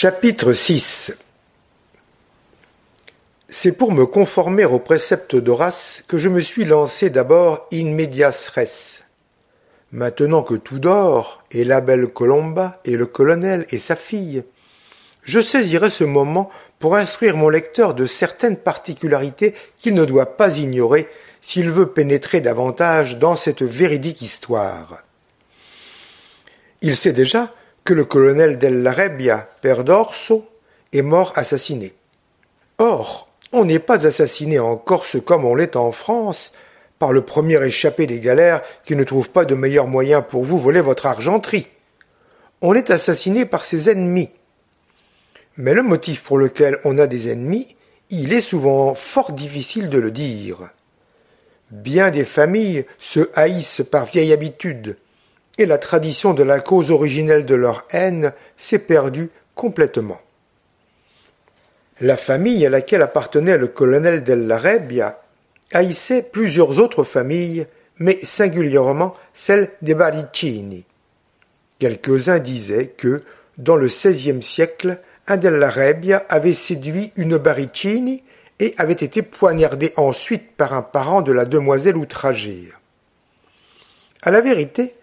Chapitre 6 C'est pour me conformer au précepte d'Horace que je me suis lancé d'abord in medias res. Maintenant que tout dort, et la belle Colomba, et le colonel et sa fille, je saisirai ce moment pour instruire mon lecteur de certaines particularités qu'il ne doit pas ignorer s'il veut pénétrer davantage dans cette véridique histoire. Il sait déjà le colonel Della Rebbia, père d'Orso, est mort assassiné. Or, on n'est pas assassiné en Corse comme on l'est en France, par le premier échappé des galères qui ne trouve pas de meilleur moyen pour vous voler votre argenterie. On est assassiné par ses ennemis. Mais le motif pour lequel on a des ennemis, il est souvent fort difficile de le dire. Bien des familles se haïssent par vieille habitude, et la tradition de la cause originelle de leur haine s'est perdue complètement. La famille à laquelle appartenait le colonel Della Rebbia haïssait plusieurs autres familles, mais singulièrement celle des Baricini. Quelques-uns disaient que, dans le XVIe siècle, un Della Rebbia avait séduit une Baricini et avait été poignardé ensuite par un parent de la demoiselle outragée. À la vérité,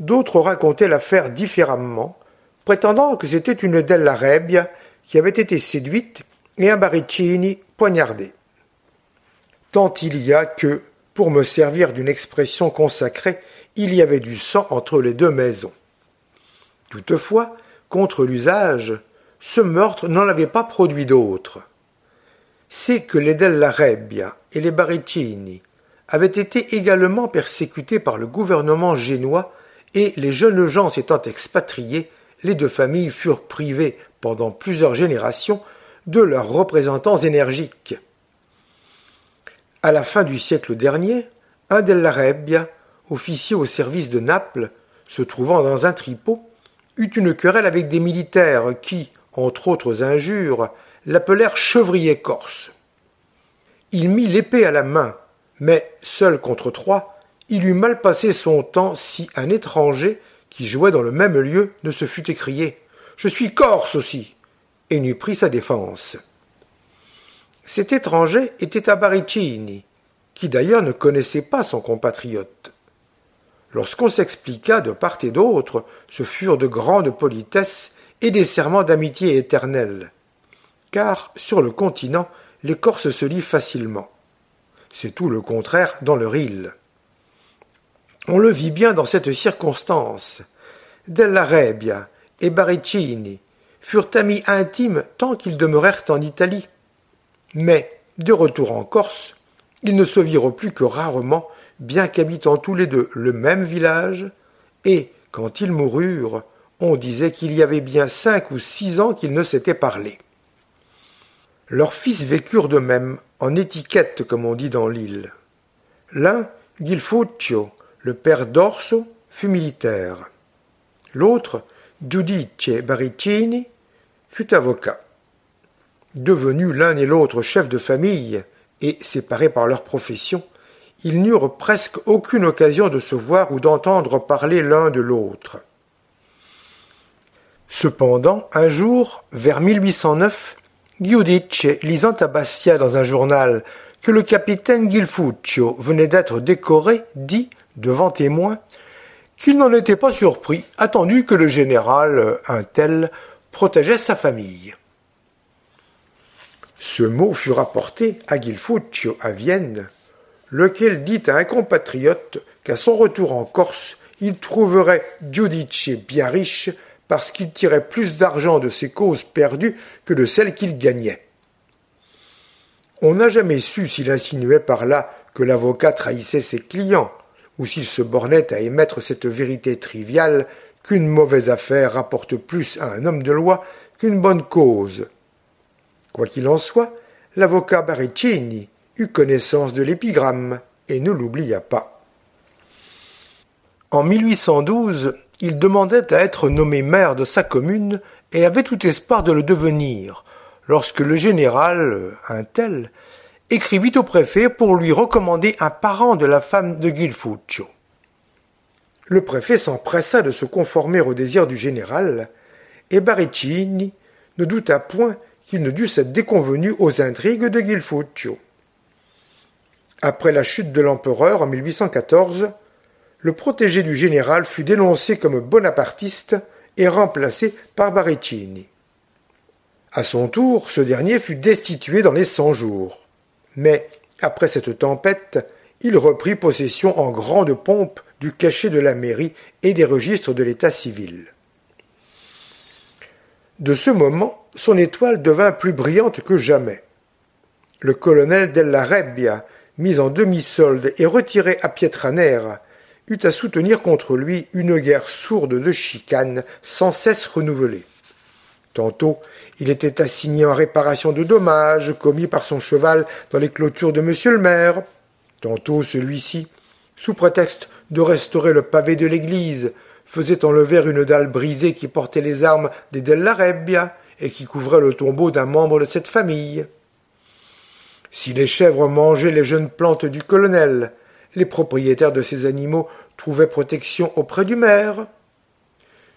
D'autres racontaient l'affaire différemment, prétendant que c'était une Della Rebbia qui avait été séduite et un Baricini poignardé. Tant il y a que, pour me servir d'une expression consacrée, il y avait du sang entre les deux maisons. Toutefois, contre l'usage, ce meurtre n'en avait pas produit d'autre. C'est que les Della Rebbia et les Baricini avaient été également persécutés par le gouvernement génois et les jeunes gens s'étant expatriés, les deux familles furent privées pendant plusieurs générations de leurs représentants énergiques. À la fin du siècle dernier, un della Rebbia, officier au service de Naples, se trouvant dans un tripot, eut une querelle avec des militaires qui, entre autres injures, l'appelèrent chevrier corse. Il mit l'épée à la main, mais seul contre trois, il eût mal passé son temps si un étranger qui jouait dans le même lieu ne se fût écrié Je suis corse aussi et n'eût pris sa défense. Cet étranger était à Baricini, qui d'ailleurs ne connaissait pas son compatriote. Lorsqu'on s'expliqua de part et d'autre, ce furent de grandes politesses et des serments d'amitié éternelle. Car, sur le continent, les Corses se lient facilement. C'est tout le contraire dans leur île. On le vit bien dans cette circonstance. Della Rebbia et Baricini furent amis intimes tant qu'ils demeurèrent en Italie. Mais, de retour en Corse, ils ne se virent plus que rarement, bien qu'habitant tous les deux le même village, et, quand ils moururent, on disait qu'il y avait bien cinq ou six ans qu'ils ne s'étaient parlé. Leurs fils vécurent de même, en étiquette comme on dit dans l'île. L'un, Gilfuccio, le père d'Orso fut militaire. L'autre, Giudice Baricini, fut avocat. Devenus l'un et l'autre chefs de famille et séparés par leur profession, ils n'eurent presque aucune occasion de se voir ou d'entendre parler l'un de l'autre. Cependant, un jour, vers 1809, Giudice, lisant à Bastia dans un journal que le capitaine Gilfuccio venait d'être décoré, dit devant témoin, qu'il n'en était pas surpris, attendu que le général, un tel, protégeait sa famille. Ce mot fut rapporté à Gilfuccio à Vienne, lequel dit à un compatriote qu'à son retour en Corse, il trouverait Giudice bien riche parce qu'il tirait plus d'argent de ses causes perdues que de celles qu'il gagnait. On n'a jamais su s'il insinuait par là que l'avocat trahissait ses clients, ou s'il se bornait à émettre cette vérité triviale qu'une mauvaise affaire rapporte plus à un homme de loi qu'une bonne cause. Quoi qu'il en soit, l'avocat Baricini eut connaissance de l'épigramme et ne l'oublia pas. En 1812, il demandait à être nommé maire de sa commune et avait tout espoir de le devenir, lorsque le général, un tel, écrivit au préfet pour lui recommander un parent de la femme de Gilfuccio. Le préfet s'empressa de se conformer au désir du général, et Baricini ne douta point qu'il ne dût être déconvenu aux intrigues de Guilfoccio. Après la chute de l'empereur en 1814, le protégé du général fut dénoncé comme bonapartiste et remplacé par Baricini. À son tour, ce dernier fut destitué dans les cent jours. Mais, après cette tempête, il reprit possession en grande pompe du cachet de la mairie et des registres de l'état civil. De ce moment, son étoile devint plus brillante que jamais. Le colonel Della Rebbia, mis en demi-solde et retiré à Pietranera, eut à soutenir contre lui une guerre sourde de chicanes sans cesse renouvelée. Tantôt, il était assigné en réparation de dommages commis par son cheval dans les clôtures de monsieur le maire. Tantôt, celui-ci, sous prétexte de restaurer le pavé de l'église, faisait enlever une dalle brisée qui portait les armes des Della Rebbia et qui couvrait le tombeau d'un membre de cette famille. Si les chèvres mangeaient les jeunes plantes du colonel, les propriétaires de ces animaux trouvaient protection auprès du maire.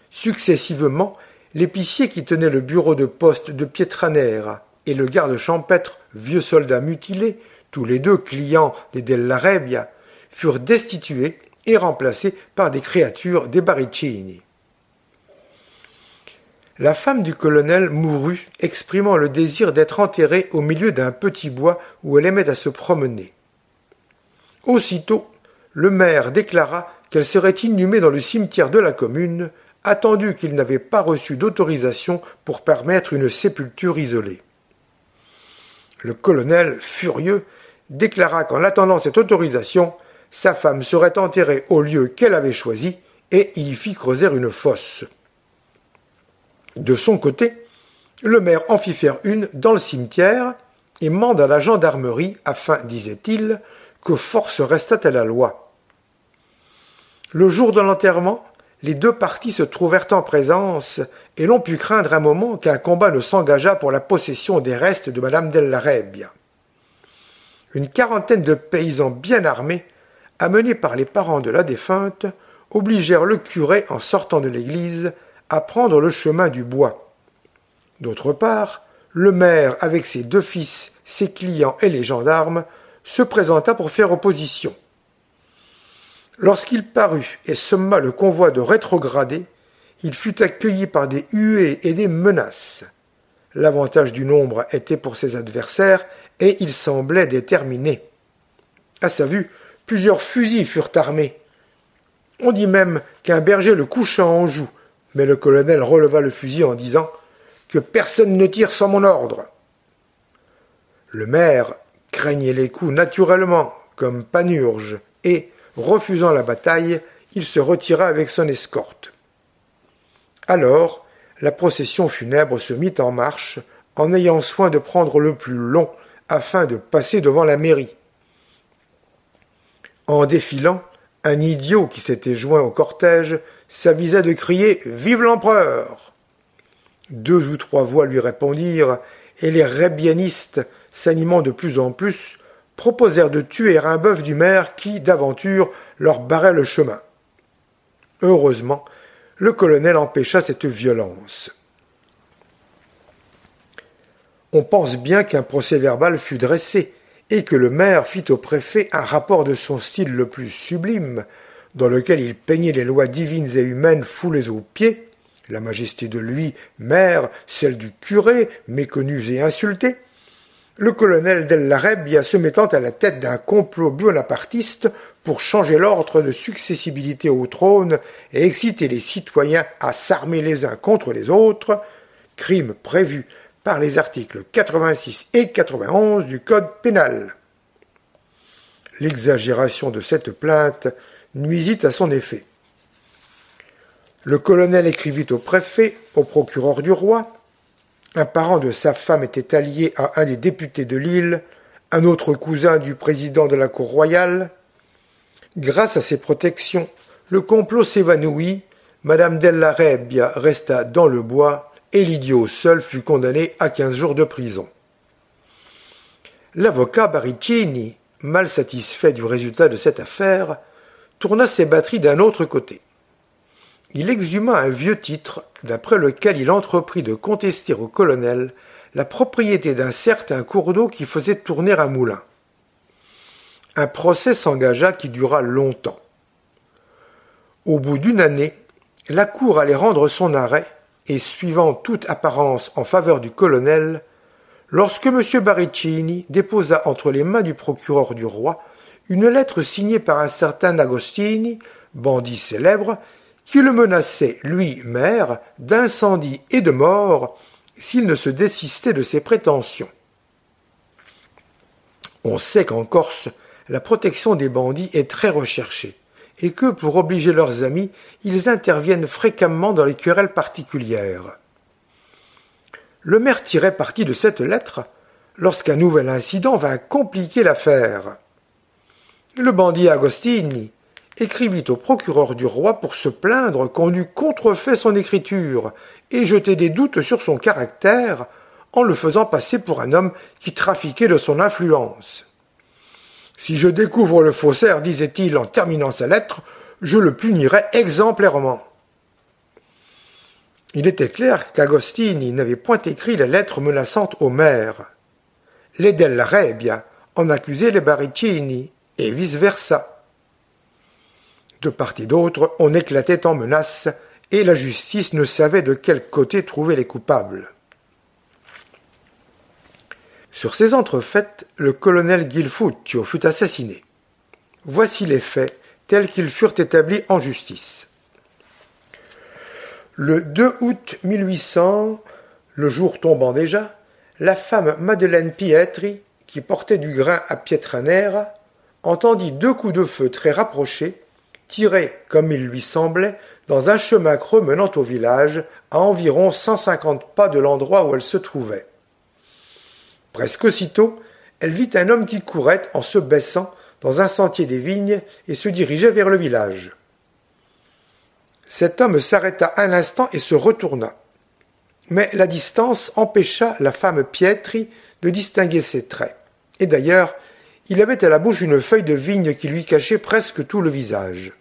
Successivement, l'épicier qui tenait le bureau de poste de Pietranera et le garde champêtre, vieux soldat mutilé, tous les deux clients des Della Rebbia, furent destitués et remplacés par des créatures des Baricini. La femme du colonel mourut, exprimant le désir d'être enterrée au milieu d'un petit bois où elle aimait à se promener. Aussitôt, le maire déclara qu'elle serait inhumée dans le cimetière de la commune, attendu qu'il n'avait pas reçu d'autorisation pour permettre une sépulture isolée. Le colonel, furieux, déclara qu'en attendant cette autorisation, sa femme serait enterrée au lieu qu'elle avait choisi, et il y fit creuser une fosse. De son côté, le maire en fit faire une dans le cimetière et manda la gendarmerie afin, disait-il, que force restât à la loi. Le jour de l'enterrement, les deux parties se trouvèrent en présence, et l'on put craindre un moment qu'un combat ne s'engageât pour la possession des restes de madame Rebbia. Une quarantaine de paysans bien armés, amenés par les parents de la défunte, obligèrent le curé, en sortant de l'église, à prendre le chemin du bois. D'autre part, le maire, avec ses deux fils, ses clients et les gendarmes, se présenta pour faire opposition. Lorsqu'il parut et somma le convoi de rétrograder, il fut accueilli par des huées et des menaces. L'avantage du nombre était pour ses adversaires, et il semblait déterminé. À sa vue, plusieurs fusils furent armés. On dit même qu'un berger le coucha en joue, mais le colonel releva le fusil en disant Que personne ne tire sans mon ordre. Le maire craignait les coups naturellement, comme Panurge, et, refusant la bataille, il se retira avec son escorte. Alors, la procession funèbre se mit en marche, en ayant soin de prendre le plus long, afin de passer devant la mairie. En défilant, un idiot qui s'était joint au cortège s'avisa de crier Vive l'empereur Deux ou trois voix lui répondirent, et les rébianistes, s'animant de plus en plus, proposèrent de tuer un bœuf du maire qui, d'aventure, leur barrait le chemin. Heureusement, le colonel empêcha cette violence. On pense bien qu'un procès-verbal fut dressé, et que le maire fit au préfet un rapport de son style le plus sublime, dans lequel il peignait les lois divines et humaines foulées aux pieds, la majesté de lui, maire, celle du curé, méconnus et insultés, le colonel Della Rebbia se mettant à la tête d'un complot bonapartiste pour changer l'ordre de successibilité au trône et exciter les citoyens à s'armer les uns contre les autres, crime prévu par les articles 86 et 91 du Code pénal. L'exagération de cette plainte nuisit à son effet. Le colonel écrivit au préfet, au procureur du roi. Un parent de sa femme était allié à un des députés de l'île, un autre cousin du président de la cour royale. Grâce à ces protections, le complot s'évanouit, Madame Della Rebbia resta dans le bois, et l'idiot seul fut condamné à quinze jours de prison. L'avocat Baricini, mal satisfait du résultat de cette affaire, tourna ses batteries d'un autre côté. Il exhuma un vieux titre d'après lequel il entreprit de contester au colonel la propriété d'un certain cours d'eau qui faisait tourner un moulin. Un procès s'engagea qui dura longtemps. Au bout d'une année, la Cour allait rendre son arrêt, et suivant toute apparence en faveur du colonel, lorsque M. Baricini déposa entre les mains du procureur du roi une lettre signée par un certain Agostini, bandit célèbre, qui le menaçait, lui, maire, d'incendie et de mort s'il ne se désistait de ses prétentions. On sait qu'en Corse, la protection des bandits est très recherchée, et que, pour obliger leurs amis, ils interviennent fréquemment dans les querelles particulières. Le maire tirait parti de cette lettre lorsqu'un nouvel incident vint compliquer l'affaire. Le bandit Agostini écrivit au procureur du roi pour se plaindre qu'on eût contrefait son écriture et jeter des doutes sur son caractère en le faisant passer pour un homme qui trafiquait de son influence. Si je découvre le faussaire, disait-il en terminant sa lettre, je le punirai exemplairement. Il était clair qu'Agostini n'avait point écrit la lettre menaçante au maire. Les Della Rebbia en accusaient les Baricini, et vice-versa. De part et d'autre, on éclatait en menaces, et la justice ne savait de quel côté trouver les coupables. Sur ces entrefaites, le colonel Guilfuccio fut assassiné. Voici les faits tels qu'ils furent établis en justice. Le 2 août 1800, le jour tombant déjà, la femme Madeleine Pietri, qui portait du grain à Pietranera, entendit deux coups de feu très rapprochés, tirés, comme il lui semblait, dans un chemin creux menant au village, à environ cent cinquante pas de l'endroit où elle se trouvait. Presque aussitôt, elle vit un homme qui courait en se baissant dans un sentier des vignes et se dirigeait vers le village. Cet homme s'arrêta un instant et se retourna. Mais la distance empêcha la femme Pietri de distinguer ses traits. Et d'ailleurs, il avait à la bouche une feuille de vigne qui lui cachait presque tout le visage.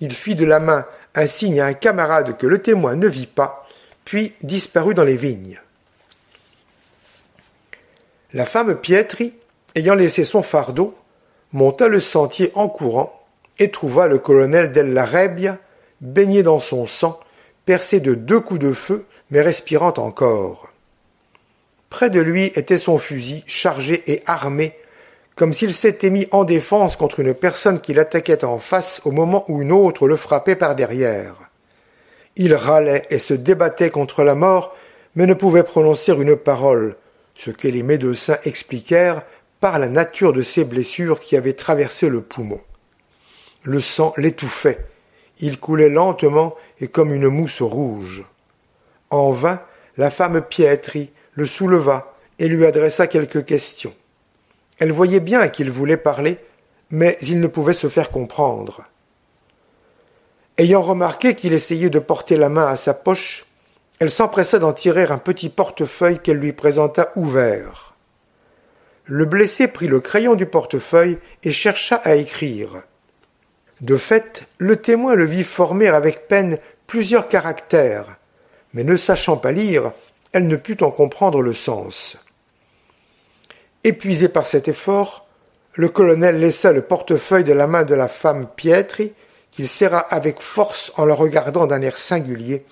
Il fit de la main un signe à un camarade que le témoin ne vit pas, puis disparut dans les vignes. La femme Pietri, ayant laissé son fardeau, monta le sentier en courant et trouva le colonel Della Rebbia baigné dans son sang, percé de deux coups de feu, mais respirant encore. Près de lui était son fusil, chargé et armé, comme s'il s'était mis en défense contre une personne qui l'attaquait en face au moment où une autre le frappait par derrière. Il râlait et se débattait contre la mort, mais ne pouvait prononcer une parole, ce que les médecins expliquèrent par la nature de ses blessures qui avaient traversé le poumon. Le sang l'étouffait, il coulait lentement et comme une mousse rouge. En vain, la femme Pietri le souleva et lui adressa quelques questions. Elle voyait bien qu'il voulait parler, mais il ne pouvait se faire comprendre. Ayant remarqué qu'il essayait de porter la main à sa poche, elle s'empressa d'en tirer un petit portefeuille qu'elle lui présenta ouvert. Le blessé prit le crayon du portefeuille et chercha à écrire. De fait, le témoin le vit former avec peine plusieurs caractères, mais ne sachant pas lire, elle ne put en comprendre le sens. Épuisé par cet effort, le colonel laissa le portefeuille de la main de la femme Pietri, qu'il serra avec force en la regardant d'un air singulier,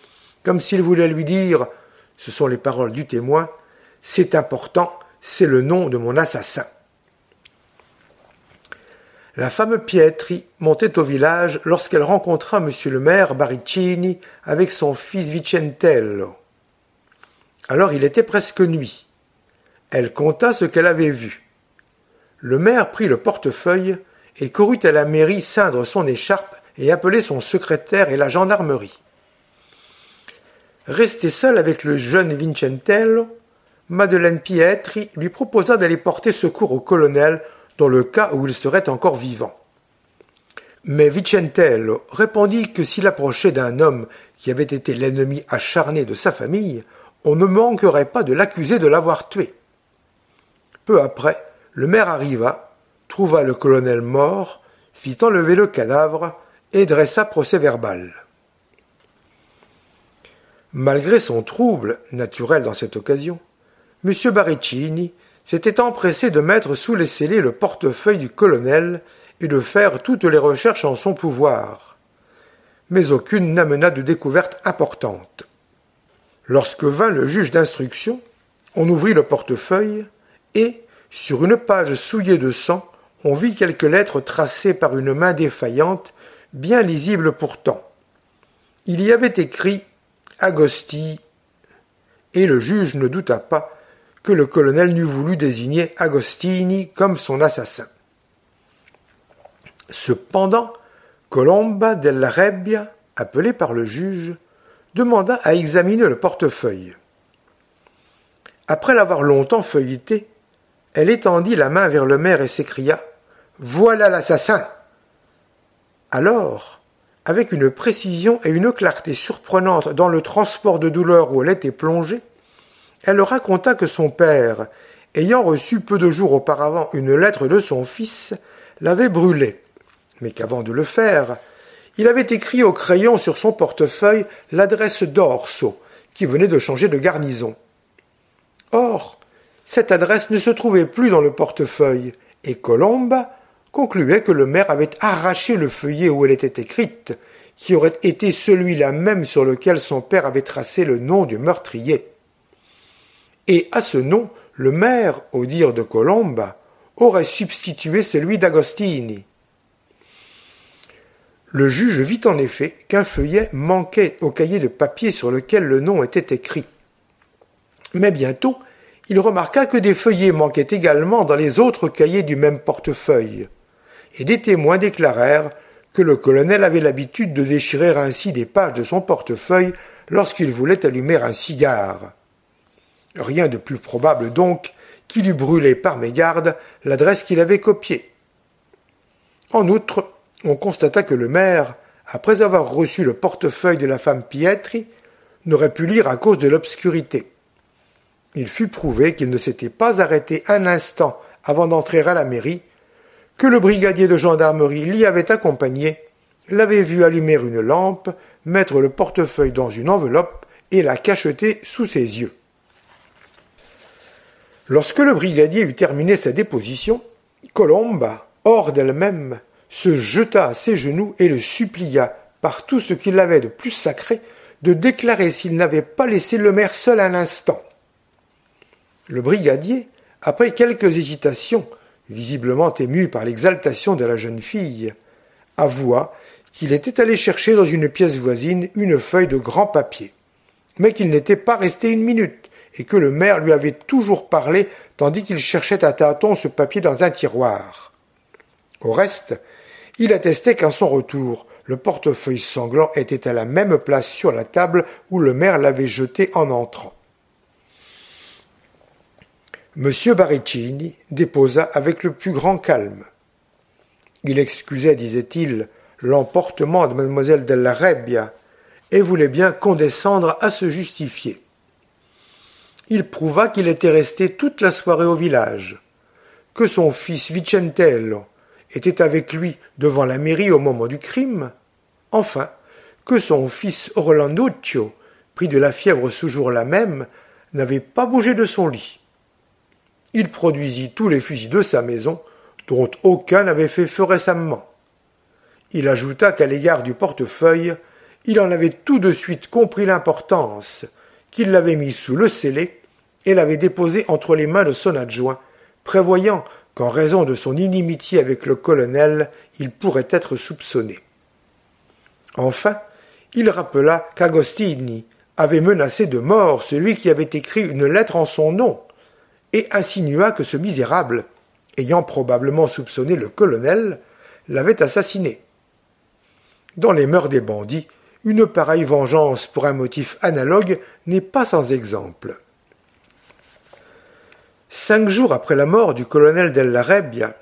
comme s'il voulait lui dire ce sont les paroles du témoin, c'est important, c'est le nom de mon assassin. La femme Pietri montait au village lorsqu'elle rencontra M. le maire Baricini avec son fils Vicentello. Alors il était presque nuit. Elle conta ce qu'elle avait vu. Le maire prit le portefeuille et courut à la mairie ceindre son écharpe et appeler son secrétaire et la gendarmerie. Restée seule avec le jeune Vincentello, Madeleine Pietri lui proposa d'aller porter secours au colonel dans le cas où il serait encore vivant. Mais Vicentello répondit que s'il approchait d'un homme qui avait été l'ennemi acharné de sa famille, on ne manquerait pas de l'accuser de l'avoir tué. Peu après, le maire arriva, trouva le colonel mort, fit enlever le cadavre et dressa procès verbal. Malgré son trouble, naturel dans cette occasion, M. Baricini s'était empressé de mettre sous les scellés le portefeuille du colonel et de faire toutes les recherches en son pouvoir. Mais aucune n'amena de découverte importante. Lorsque vint le juge d'instruction, on ouvrit le portefeuille et, sur une page souillée de sang, on vit quelques lettres tracées par une main défaillante, bien lisibles pourtant. Il y avait écrit Agosti, et le juge ne douta pas que le colonel n'eût voulu désigner Agostini comme son assassin. Cependant, Colomba della Rebbia, appelé par le juge, demanda à examiner le portefeuille. Après l'avoir longtemps feuilleté, elle étendit la main vers le maire et s'écria Voilà l'assassin Alors, avec une précision et une clarté surprenantes dans le transport de douleur où elle était plongée, elle raconta que son père, ayant reçu peu de jours auparavant une lettre de son fils, l'avait brûlée, mais qu'avant de le faire, il avait écrit au crayon sur son portefeuille l'adresse d'Orso, qui venait de changer de garnison. Or, cette adresse ne se trouvait plus dans le portefeuille, et Colomba concluait que le maire avait arraché le feuillet où elle était écrite, qui aurait été celui-là même sur lequel son père avait tracé le nom du meurtrier. Et à ce nom, le maire, au dire de Colomba, aurait substitué celui d'Agostini. Le juge vit en effet qu'un feuillet manquait au cahier de papier sur lequel le nom était écrit. Mais bientôt, il remarqua que des feuillets manquaient également dans les autres cahiers du même portefeuille, et des témoins déclarèrent que le colonel avait l'habitude de déchirer ainsi des pages de son portefeuille lorsqu'il voulait allumer un cigare. Rien de plus probable donc qu'il eût brûlé par mégarde l'adresse qu'il avait copiée. En outre, on constata que le maire, après avoir reçu le portefeuille de la femme Pietri, n'aurait pu lire à cause de l'obscurité il fut prouvé qu'il ne s'était pas arrêté un instant avant d'entrer à la mairie, que le brigadier de gendarmerie l'y avait accompagné, l'avait vu allumer une lampe, mettre le portefeuille dans une enveloppe et la cacheter sous ses yeux. Lorsque le brigadier eut terminé sa déposition, Colomba, hors d'elle-même, se jeta à ses genoux et le supplia, par tout ce qu'il avait de plus sacré, de déclarer s'il n'avait pas laissé le maire seul un instant. Le brigadier, après quelques hésitations, visiblement ému par l'exaltation de la jeune fille, avoua qu'il était allé chercher dans une pièce voisine une feuille de grand papier, mais qu'il n'était pas resté une minute, et que le maire lui avait toujours parlé tandis qu'il cherchait à tâtons ce papier dans un tiroir. Au reste, il attestait qu'à son retour, le portefeuille sanglant était à la même place sur la table où le maire l'avait jeté en entrant. M. Baricini déposa avec le plus grand calme. Il excusait, disait-il, l'emportement de Mlle Della Rebbia et voulait bien condescendre à se justifier. Il prouva qu'il était resté toute la soirée au village, que son fils Vicentello était avec lui devant la mairie au moment du crime, enfin, que son fils Orlanduccio, pris de la fièvre ce jour-là même, n'avait pas bougé de son lit il produisit tous les fusils de sa maison, dont aucun n'avait fait feu récemment. Il ajouta qu'à l'égard du portefeuille, il en avait tout de suite compris l'importance, qu'il l'avait mis sous le scellé et l'avait déposé entre les mains de son adjoint, prévoyant qu'en raison de son inimitié avec le colonel, il pourrait être soupçonné. Enfin, il rappela qu'Agostini avait menacé de mort celui qui avait écrit une lettre en son nom, et insinua que ce misérable, ayant probablement soupçonné le colonel, l'avait assassiné. Dans les mœurs des bandits, une pareille vengeance pour un motif analogue n'est pas sans exemple. Cinq jours après la mort du colonel Della Rebbia,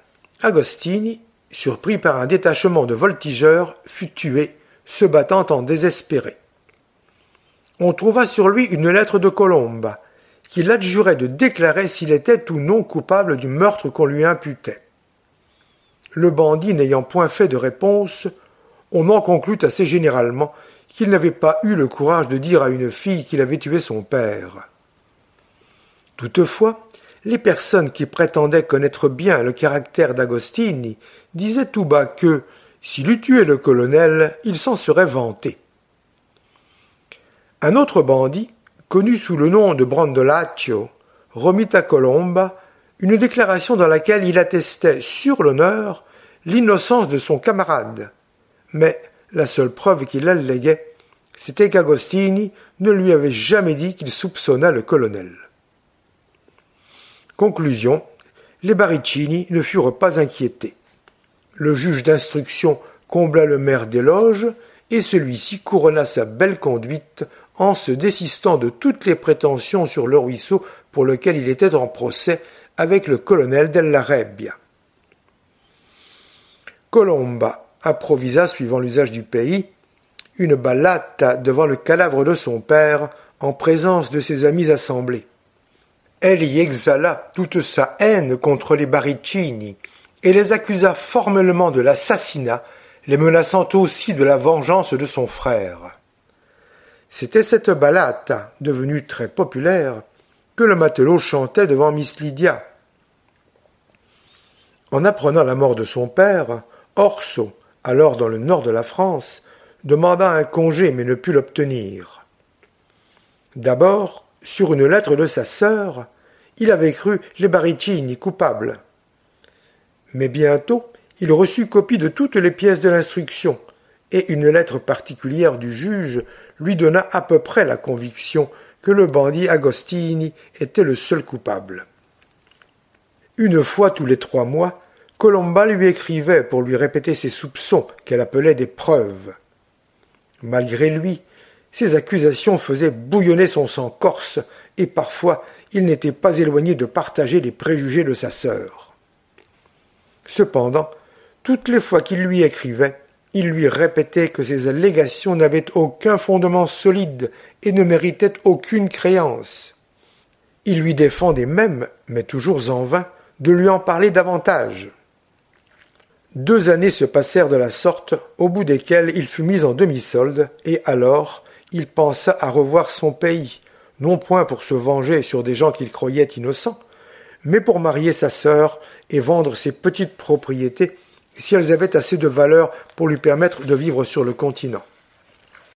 Agostini, surpris par un détachement de voltigeurs, fut tué, se battant en désespéré. On trouva sur lui une lettre de Colomba, qui l'adjurait de déclarer s'il était ou non coupable du meurtre qu'on lui imputait. Le bandit n'ayant point fait de réponse, on en conclut assez généralement qu'il n'avait pas eu le courage de dire à une fille qu'il avait tué son père. Toutefois, les personnes qui prétendaient connaître bien le caractère d'Agostini disaient tout bas que, s'il eût tué le colonel, il s'en serait vanté. Un autre bandit, connu sous le nom de Brandolaccio, remit à Colomba une déclaration dans laquelle il attestait sur l'honneur l'innocence de son camarade. Mais la seule preuve qu'il alléguait, c'était qu'Agostini ne lui avait jamais dit qu'il soupçonna le colonel. Conclusion, les Baricini ne furent pas inquiétés. Le juge d'instruction combla le maire d'éloges et celui-ci couronna sa belle conduite en se désistant de toutes les prétentions sur le ruisseau pour lequel il était en procès avec le colonel della Rebbia. Colomba approvisa, suivant l'usage du pays, une ballata devant le cadavre de son père en présence de ses amis assemblés. Elle y exhala toute sa haine contre les Baricini et les accusa formellement de l'assassinat, les menaçant aussi de la vengeance de son frère. C'était cette ballata, devenue très populaire, que le matelot chantait devant Miss Lydia. En apprenant la mort de son père, Orso, alors dans le nord de la France, demanda un congé mais ne put l'obtenir. D'abord, sur une lettre de sa sœur, il avait cru les Baricini coupables. Mais bientôt, il reçut copie de toutes les pièces de l'instruction, et une lettre particulière du juge lui donna à peu près la conviction que le bandit Agostini était le seul coupable. Une fois tous les trois mois, Colomba lui écrivait pour lui répéter ses soupçons qu'elle appelait des preuves. Malgré lui, ces accusations faisaient bouillonner son sang corse, et parfois il n'était pas éloigné de partager les préjugés de sa sœur. Cependant, toutes les fois qu'il lui écrivait, il lui répétait que ses allégations n'avaient aucun fondement solide et ne méritaient aucune créance. Il lui défendait même, mais toujours en vain, de lui en parler davantage. Deux années se passèrent de la sorte, au bout desquelles il fut mis en demi-solde, et alors il pensa à revoir son pays, non point pour se venger sur des gens qu'il croyait innocents, mais pour marier sa sœur et vendre ses petites propriétés si elles avaient assez de valeur pour lui permettre de vivre sur le continent.